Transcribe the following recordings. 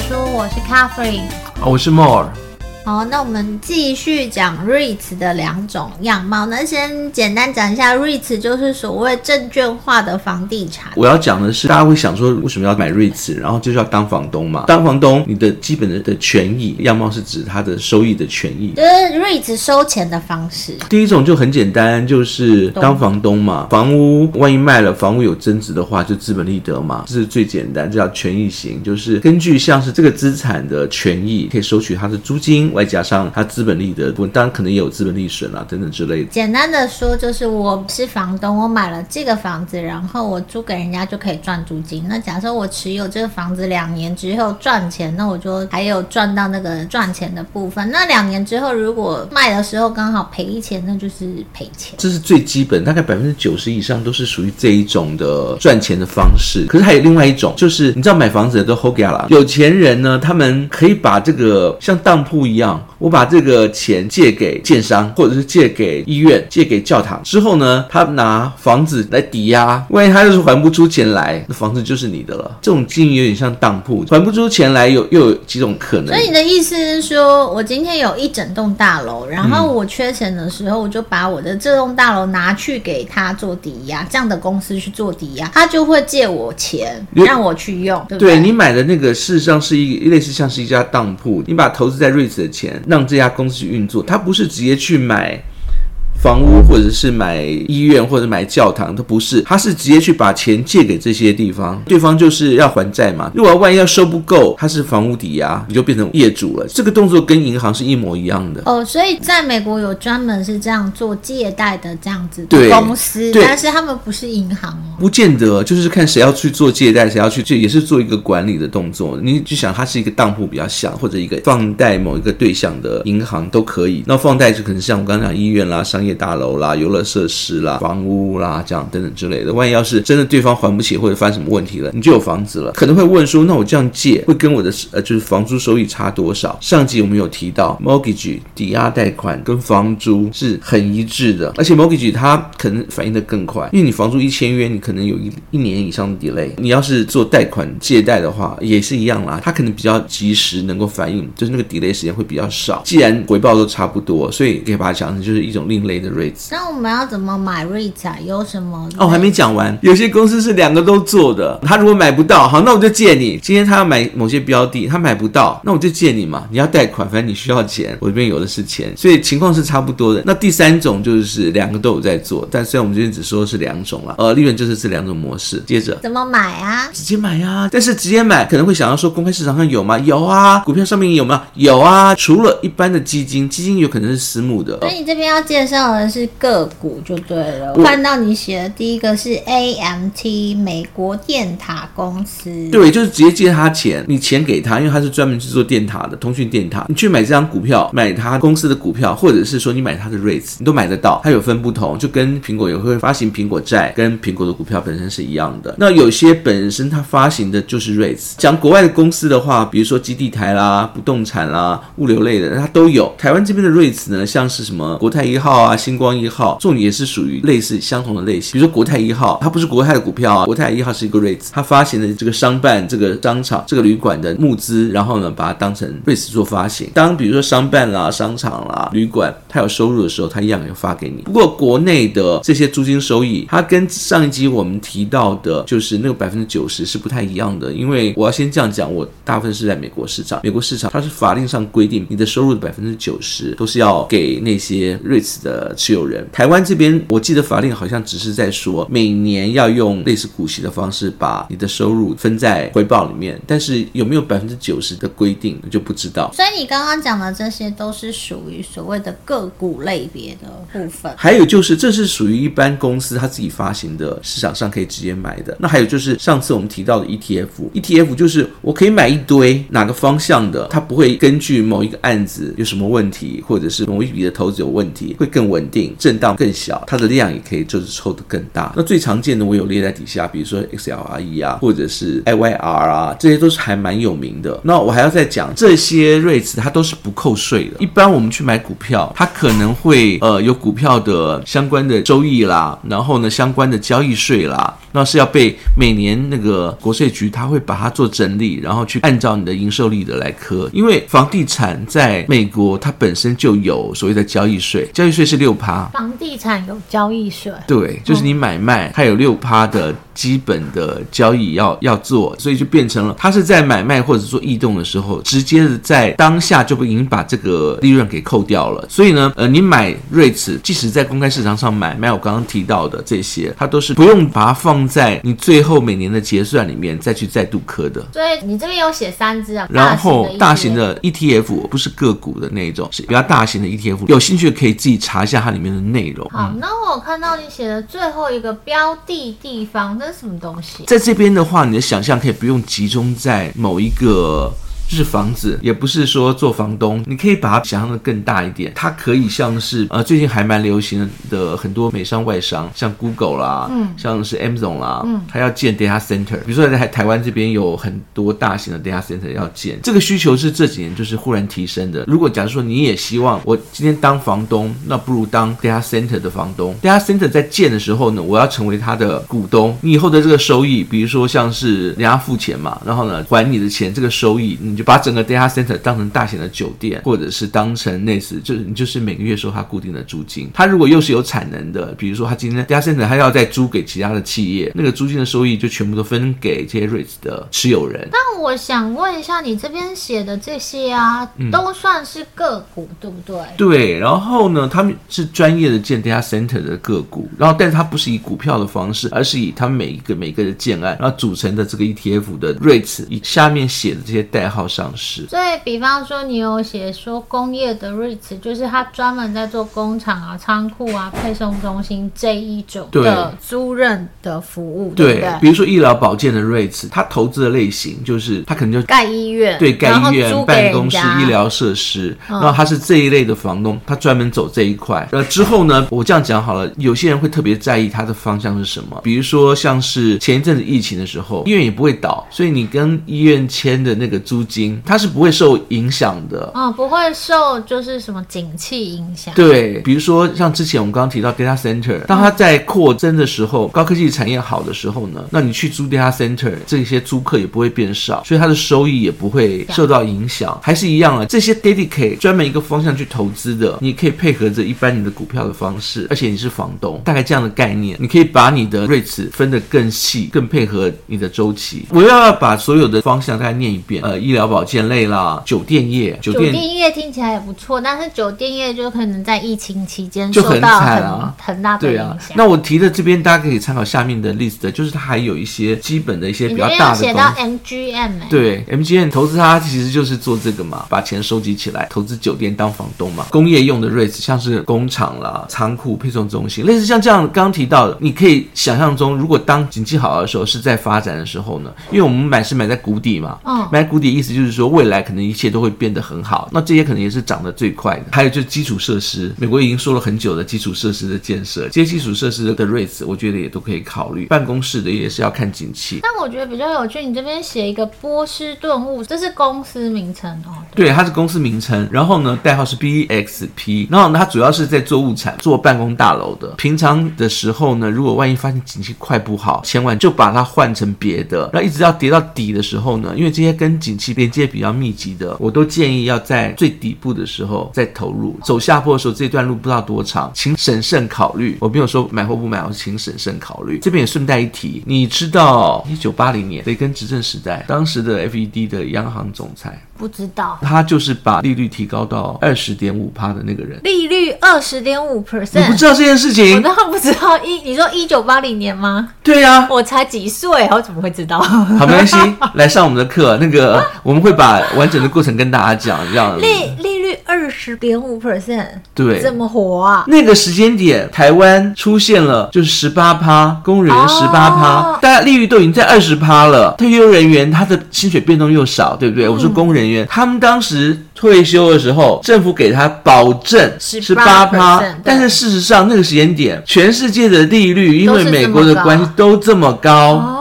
说，我是 Catherine，我是 More。好，那我们继续讲 REITs 的两种样貌。那先简单讲一下，REITs 就是所谓证券化的房地产。我要讲的是，大家会想说，为什么要买 REITs？然后就是要当房东嘛。当房东，你的基本的的权益样貌是指它的收益的权益，就是 REITs 收钱的方式。第一种就很简单，就是当房东嘛。房屋万一卖了，房屋有增值的话，就资本利得嘛，这是最简单，这叫权益型，就是根据像是这个资产的权益，可以收取它的租金。外加上它资本利得，当然可能也有资本利损啊等等之类的。简单的说，就是我是房东，我买了这个房子，然后我租给人家就可以赚租金。那假设我持有这个房子两年之后赚钱，那我就还有赚到那个赚钱的部分。那两年之后如果卖的时候刚好赔钱，那就是赔钱。这是最基本，大概百分之九十以上都是属于这一种的赚钱的方式。可是还有另外一种，就是你知道买房子的都好假啦，有钱人呢，他们可以把这个像当铺一样。样我把这个钱借给建商，或者是借给医院、借给教堂之后呢，他拿房子来抵押，万一他就是还不出钱来，那房子就是你的了。这种经营有点像当铺，还不出钱来有又有几种可能。所以你的意思是说，我今天有一整栋大楼，然后我缺钱的时候，我就把我的这栋大楼拿去给他做抵押，这样的公司去做抵押，他就会借我钱让我去用，对不对？对，你买的那个事实上是一类似像是一家当铺，你把投资在 REITs 的钱。让这家公司去运作，他不是直接去买。房屋或者是买医院或者买教堂都不是，他是直接去把钱借给这些地方，对方就是要还债嘛。如果万一要收不够，他是房屋抵押，你就变成业主了。这个动作跟银行是一模一样的哦。所以在美国有专门是这样做借贷的这样子的公司，但是他们不是银行哦。不见得，就是看谁要去做借贷，谁要去，这也是做一个管理的动作。你就想它是一个当铺比较像，或者一个放贷某一个对象的银行都可以。那放贷就可能像我刚刚讲医院啦、商业。大楼啦、游乐设施啦、房屋啦，这样等等之类的。万一要是真的对方还不起或者发生什么问题了，你就有房子了。可能会问说，那我这样借会跟我的呃就是房租收益差多少？上集我们有提到，mortgage 抵押贷款跟房租是很一致的，而且 mortgage 它可能反应的更快，因为你房租一签约，你可能有一一年以上的 delay。你要是做贷款借贷的话，也是一样啦，它可能比较及时能够反应，就是那个 delay 时间会比较少。既然回报都差不多，所以可以把它讲成就是一种另类的。那我们要怎么买 REITs 啊？有什么？哦，还没讲完。有些公司是两个都做的。他如果买不到，好，那我就借你。今天他要买某些标的，他买不到，那我就借你嘛。你要贷款，反正你需要钱，我这边有的是钱，所以情况是差不多的。那第三种就是两个都有在做，但虽然我们今天只说是两种了，呃，利润就是这两种模式。接着怎么买啊？直接买呀。但是直接买可能会想要说，公开市场上有吗？有啊。股票上面有吗？有啊。除了一般的基金，基金有可能是私募的。所以你这边要介绍的。是个股就对了。我看到你写的第一个是 AMT 美国电塔公司，对，就是直接借他钱，你钱给他，因为他是专门去做电塔的，通讯电塔。你去买这张股票，买他公司的股票，或者是说你买他的 REITs，你都买得到。它有分不同，就跟苹果也会发行苹果债，跟苹果的股票本身是一样的。那有些本身它发行的就是 REITs。讲国外的公司的话，比如说基地台啦、不动产啦、物流类的，它都有。台湾这边的 REITs 呢，像是什么国泰一号啊、星光一号，重点也是属于类似相同的类型。比如说国泰一号，它不是国泰的股票啊，国泰一号是一个 REITs，它发行的这个商办、这个商场、这个旅馆的募资，然后呢，把它当成 REITs 做发行。当比如说商办啦、商场啦、旅馆，它有收入的时候，它一样也发给你。不过国内的这些租金收益，它跟上一集我们提到的，就是那个百分之九十是不太一样的。因为我要先这样讲，我大部分是在美国市场，美国市场它是法令上规定，你的收入的百分之九十都是要给那些 REITs 的持有人。台湾这边，我记得法令好像只是在说每年要用类似股息的方式把你的收入分在回报里面，但是有没有百分之九十的规定就不知道。所以你刚刚讲的这些都是属于所谓的个股类别的部分。还有就是这是属于一般公司它自己发行的，市场上可以直接买的。那还有就是上次我们提到的 ETF，ETF 就是我可以买一堆哪个方向的，它不会根据某一个案子有什么问题，或者是某一笔的投资有问题，会更稳。稳定，震荡更小，它的量也可以就是抽的更大。那最常见的我有列在底下，比如说 XLRE 啊，或者是 IYR 啊，这些都是还蛮有名的。那我还要再讲这些 REIT 它都是不扣税的。一般我们去买股票，它可能会呃有股票的相关的收益啦，然后呢相关的交易税啦，那是要被每年那个国税局它会把它做整理，然后去按照你的营收利得来课。因为房地产在美国它本身就有所谓的交易税，交易税是六趴。房地产有交易税，对，就是你买卖它有六趴的。基本的交易要要做，所以就变成了，它是在买卖或者做异动的时候，直接的在当下就已经把这个利润给扣掉了。所以呢，呃，你买 REITs，即使在公开市场上买，买我刚刚提到的这些，它都是不用把它放在你最后每年的结算里面再去再度磕的。所以你这边有写三只啊，然后大型的 ETF 不是个股的那一种，是比较大型的 ETF，有兴趣可以自己查一下它里面的内容。好，那我看到你写的最后一个标的地方。这是什么东西？在这边的话，你的想象可以不用集中在某一个。就是房子，也不是说做房东，你可以把它想象的更大一点。它可以像是呃，最近还蛮流行的很多美商外商，像 Google 啦，嗯，像是 Amazon 啦，嗯，它要建 data center。比如说在台湾这边有很多大型的 data center 要建，这个需求是这几年就是忽然提升的。如果假如说你也希望我今天当房东，那不如当 data center 的房东。data center 在建的时候呢，我要成为他的股东，你以后的这个收益，比如说像是人家付钱嘛，然后呢还你的钱，这个收益你。就把整个 data center 当成大型的酒店，或者是当成类似，就是你就是每个月收他固定的租金。他如果又是有产能的，比如说他今天 data center 他要再租给其他的企业，那个租金的收益就全部都分给这些 REITs 的持有人。那我想问一下，你这边写的这些啊，都算是个股，对不对？对。然后呢，他们是专业的建 data center 的个股，然后但是它不是以股票的方式，而是以他们每一个每一个的建案，然后组成的这个 ETF 的 REITs，以下面写的这些代号。上市，所以比方说你有写说工业的 REITs，就是他专门在做工厂啊、仓库啊、配送中心这一种的租赁的服务，对，对不对？比如说医疗保健的 REITs，它投资的类型就是它可能就盖医院，对，盖医院、办公室、医疗设施，然后它是这一类的房东，他专门走这一块。呃，之后呢，我这样讲好了，有些人会特别在意它的方向是什么，比如说像是前一阵子疫情的时候，医院也不会倒，所以你跟医院签的那个租金。它是不会受影响的，嗯，不会受就是什么景气影响。对，比如说像之前我们刚刚提到 data center，当它在扩增的时候，高科技产业好的时候呢，那你去租 data center，这些租客也不会变少，所以它的收益也不会受到影响，还是一样啊。这些 dedicate 专门一个方向去投资的，你可以配合着一般你的股票的方式，而且你是房东，大概这样的概念，你可以把你的 REITs 分得更细，更配合你的周期。我又要把所有的方向再念一遍，呃，医疗。保健类啦，酒店业，酒店业听起来也不错，但是酒店业就可能在疫情期间受到很很，很大的影响。啊。那我提的这边大家可以参考下面的 list，就是它还有一些基本的一些比较大的。写到 MGM，欸、对，MGM 投资它其实就是做这个嘛，把钱收集起来，投资酒店当房东嘛。工业用的 REITs 像是工厂啦、仓库、配送中心，类似像这样刚刚提到的，你可以想象中，如果当景气好的时候是在发展的时候呢，因为我们买是买在谷底嘛，嗯，买谷底意思。就是说，未来可能一切都会变得很好。那这些可能也是涨得最快的。还有就是基础设施，美国已经说了很久的基础设施的建设，这些基础设施的 REITs，我觉得也都可以考虑。办公室的也是要看景气。但我觉得比较有趣，你这边写一个波士顿物，这是公司名称哦。对，对，它是公司名称。然后呢，代号是 BXP。然后呢，它主要是在做物产，做办公大楼的。平常的时候呢，如果万一发现景气快不好，千万就把它换成别的。然后一直要跌到底的时候呢，因为这些跟景气连接比较密集的，我都建议要在最底部的时候再投入。走下坡的时候，这段路不知道多长，请审慎考虑。我没有说买或不买，我请审慎考虑。这边也顺带一提，你知道一九八零年雷根执政时代，当时的 FED 的央行总裁。不知道，他就是把利率提高到二十点五趴的那个人。利率二十点五 percent，你不知道这件事情？我当然不知道。一，你说一九八零年吗？对呀、啊，我才几岁，我怎么会知道？好，没关系，来上我们的课。那个，我们会把完整的过程跟大家讲，这样子。利利率二十点五 percent，对，怎么活啊？那个时间点，台湾出现了就是十八趴，公务人员十八趴，大家利率都已经在二十趴了。退休人员他的薪水变动又少，对不对？嗯、我说公务人员，他们当时。退休的时候，政府给他保证十八趴，但是事实上那个时间点，全世界的利率因为美国的关系都这么高。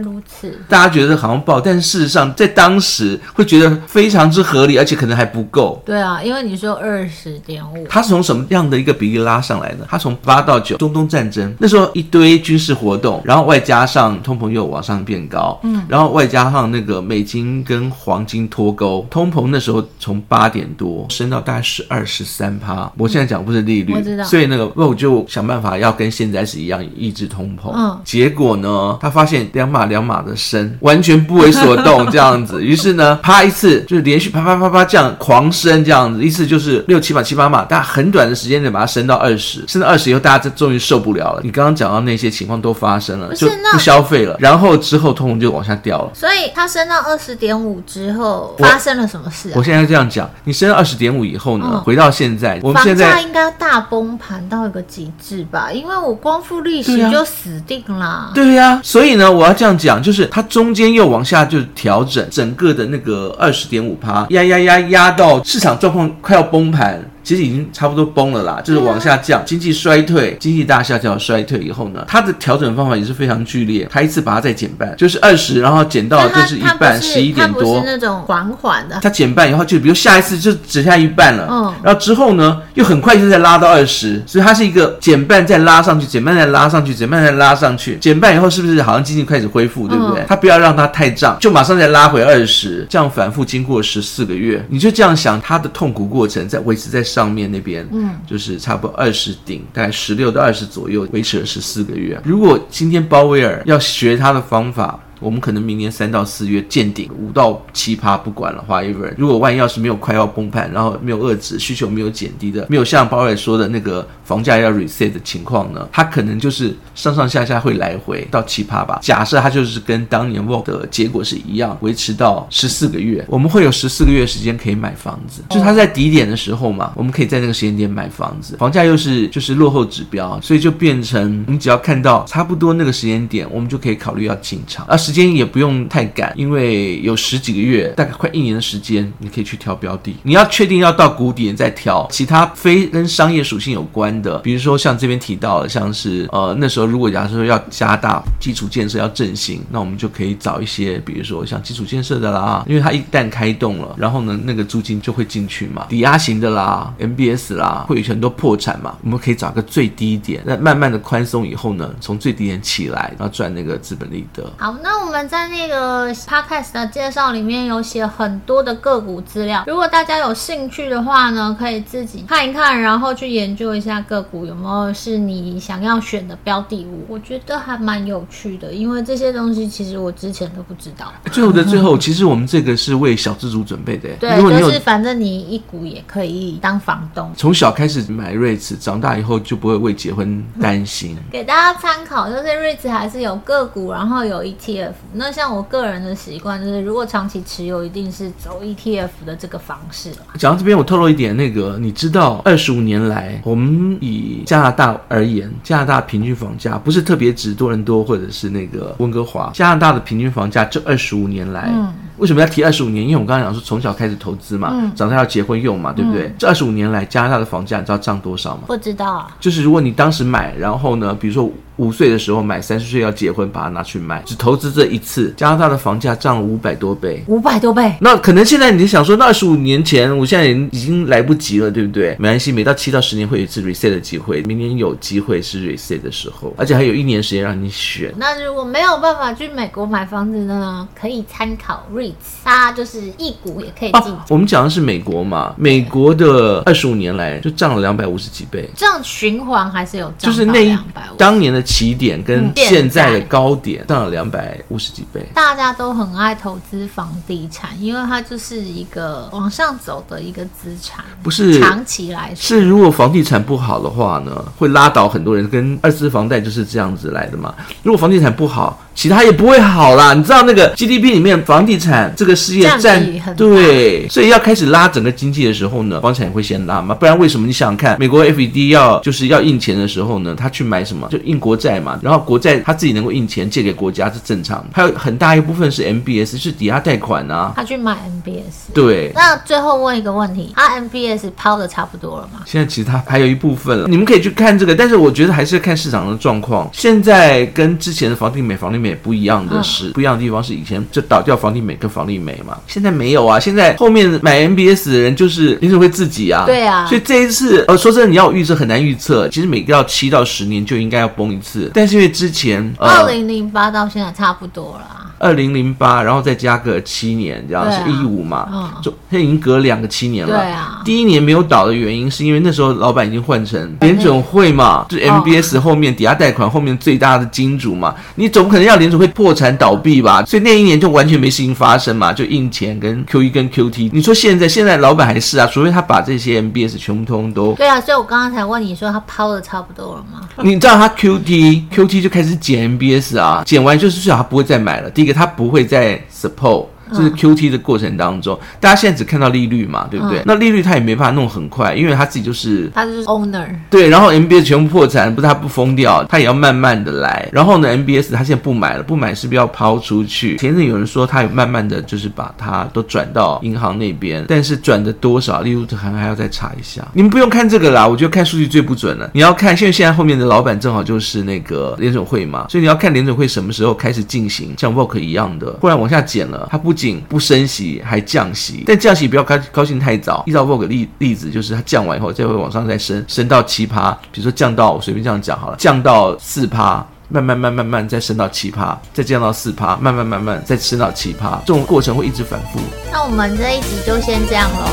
如此，大家觉得好像爆，但是事实上在当时会觉得非常之合理，而且可能还不够。对啊，因为你说二十点五，它是从什么样的一个比例拉上来的？它从八到九，中东战争那时候一堆军事活动，然后外加上通膨又往上变高，嗯，然后外加上那个美金跟黄金脱钩，通膨那时候从八点多升到大概十二十三趴。我现在讲不是利率，我知道，所以那个我就想办法要跟现在是一样抑制通膨。嗯，结果呢，他发现两码两码的升，完全不为所动这样子。于是呢，啪一次就是连续啪啪啪啪这样狂升这样子，一次就是六七码七八码，但很短的时间内把它升到二十，升到二十以后，大家终于受不了了。你刚刚讲到那些情况都发生了，就不消费了，然后之后通通就往下掉了。所以它升到二十点五之后发生了什么事啊？我现在这样讲，你升到二十点五以后呢，嗯、回到现在，我们现在应该大崩盘到一个极致吧？因为我光复利息就死定了。对呀、啊，所以呢，我要这样讲。就是它中间又往下就调整，整个的那个二十点五趴压压压压到市场状况快要崩盘。其实已经差不多崩了啦，就是往下降，经济衰退，经济大下降衰退以后呢，它的调整方法也是非常剧烈，它一次把它再减半，就是二十，然后减到就是一半，十一点多。是那种缓缓的，它减半以后就比如下一次就只下一半了，嗯，然后之后呢又很快就再拉到二十，所以它是一个减半再拉上去，减半再拉上去，减半再拉上去，减半以后是不是好像经济开始恢复，对不对？它不要让它太胀，就马上再拉回二十，这样反复经过十四个月，你就这样想，它的痛苦过程在维持在。上面那边，嗯，就是差不多二十顶，大概十六到二十左右，维持了十四个月。如果今天鲍威尔要学他的方法，我们可能明年三到四月见顶，五到七趴不管了。Whatever，如果万一要是没有快要崩盘，然后没有遏制需求没有减低的，没有像鲍威尔说的那个房价要 reset 的情况呢，它可能就是上上下下会来回到七趴吧。假设它就是跟当年 Vogue 的结果是一样，维持到十四个月，我们会有十四个月时间可以买房子，就它在低点的时候嘛，我们可以在那个时间点买房子，房价又是就是落后指标，所以就变成你只要看到差不多那个时间点，我们就可以考虑要进场。而时间也不用太赶，因为有十几个月，大概快一年的时间，你可以去挑标的。你要确定要到谷底再挑，其他非跟商业属性有关的，比如说像这边提到的，像是呃那时候如果假设说要加大基础建设要振兴，那我们就可以找一些，比如说像基础建设的啦，因为它一旦开动了，然后呢那个租金就会进去嘛，抵押型的啦，MBS 啦，会有很多破产嘛，我们可以找个最低点，那慢慢的宽松以后呢，从最低点起来，然后赚那个资本利得。好，那我们在。那个 podcast 的介绍里面有写很多的个股资料，如果大家有兴趣的话呢，可以自己看一看，然后去研究一下个股有没有是你想要选的标的物。我觉得还蛮有趣的，因为这些东西其实我之前都不知道。最后的最后，其实我们这个是为小资族准备的。对，就是反正你一股也可以当房东，从小开始买 REITs，长大以后就不会为结婚担心。给大家参考，就是 REITs 还是有个股，然后有 ETF。那像我个人的习惯就是，如果长期持有，一定是走 ETF 的这个方式。讲到这边，我透露一点，那个你知道，二十五年来，我们以加拿大而言，加拿大平均房价不是特别指多伦多或者是那个温哥华，加拿大的平均房价这二十五年来。嗯为什么要提二十五年？因为我刚刚讲说从小开始投资嘛，嗯、长大要结婚用嘛，对不对？嗯、这二十五年来，加拿大的房价你知道涨多少吗？不知道啊。就是如果你当时买，然后呢，比如说五岁的时候买，三十岁要结婚，把它拿去卖，只投资这一次，加拿大的房价涨了五百多倍。五百多倍。那可能现在你就想说，那二十五年前，我现在已经来不及了，对不对？没关系，每到七到十年会有一次 reset 的机会，明年有机会是 reset 的时候，而且还有一年时间让你选。那如果没有办法去美国买房子呢？可以参考 REITs，它就是。是一股也可以进、啊。我们讲的是美国嘛？美国的二十五年来就涨了两百五十几倍。这样循环还是有涨，就是那一当年的起点跟现在的高点上了两百五十几倍。大家都很爱投资房地产，因为它就是一个往上走的一个资产。不是长期来说，是如果房地产不好的话呢，会拉倒很多人。跟二次房贷就是这样子来的嘛。如果房地产不好。其他也不会好啦。你知道那个 GDP 里面房地产这个事业占对，所以要开始拉整个经济的时候呢，房产也会先拉嘛。不然为什么？你想想看，美国 FED 要就是要印钱的时候呢，他去买什么？就印国债嘛。然后国债他自己能够印钱借给国家是正常的，还有很大一部分是 MBS 是抵押贷款啊。他去买 MBS。对。那最后问一个问题，他 MBS 抛的差不多了吗？现在其实他还有一部分了，你们可以去看这个，但是我觉得还是要看市场的状况。现在跟之前的房地美、房地美不一样的是，嗯、不一样的地方是以前就倒掉房地美跟房利美嘛，现在没有啊。现在后面买 MBS 的人就是联准会自己啊。对啊。所以这一次，呃，说真的，你要预测很难预测。其实每个要七到十年就应该要崩一次，但是因为之前二零零八到现在差不多了。二零零八，然后再加个七年，这样、啊、是一五嘛？嗯，就他已经隔两个七年了。对啊。第一年没有倒的原因，是因为那时候老板已经换成联准会嘛，就 MBS 后面抵押贷款后面最大的金主嘛，你总不可能要联准会破产倒闭吧？所以那一年就完全没事情发生嘛，就印钱跟 QE 跟 QT。你说现在现在老板还是啊，除非他把这些 MBS 全部通都。对啊，所以我刚刚才问你说他抛的差不多了吗？你知道他 QT QT 就开始减 MBS 啊，减完就是最好他不会再买了。第一个他不会再 support。就是 Q T 的过程当中，大家现在只看到利率嘛，对不对？那利率他也没办法弄很快，因为他自己就是他就是 owner。对，然后 M B S 全部破产，不是他不疯掉，他也要慢慢的来。然后呢，M B S 他现在不买了，不买是不是要抛出去？前阵有人说他有慢慢的就是把它都转到银行那边，但是转的多少，利率还还要再查一下。你们不用看这个啦，我觉得看数据最不准了。你要看，现在现在后面的老板正好就是那个联准会嘛，所以你要看联准会什么时候开始进行像 Volcker 一样的，不然往下减了，他不仅不升息。还降息，但降息不要高高兴太早。依照 Volcker 例例子，就是它降完以后，再会往上再升，升到七趴。比如说降到我随便这样讲好了，降到四趴，慢慢慢慢慢再升到七趴，再降到四趴，慢慢慢慢再升到七趴，这种过程会一直反复。那我们这一集就先这样喽，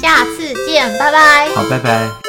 下次见，拜拜。好，拜拜。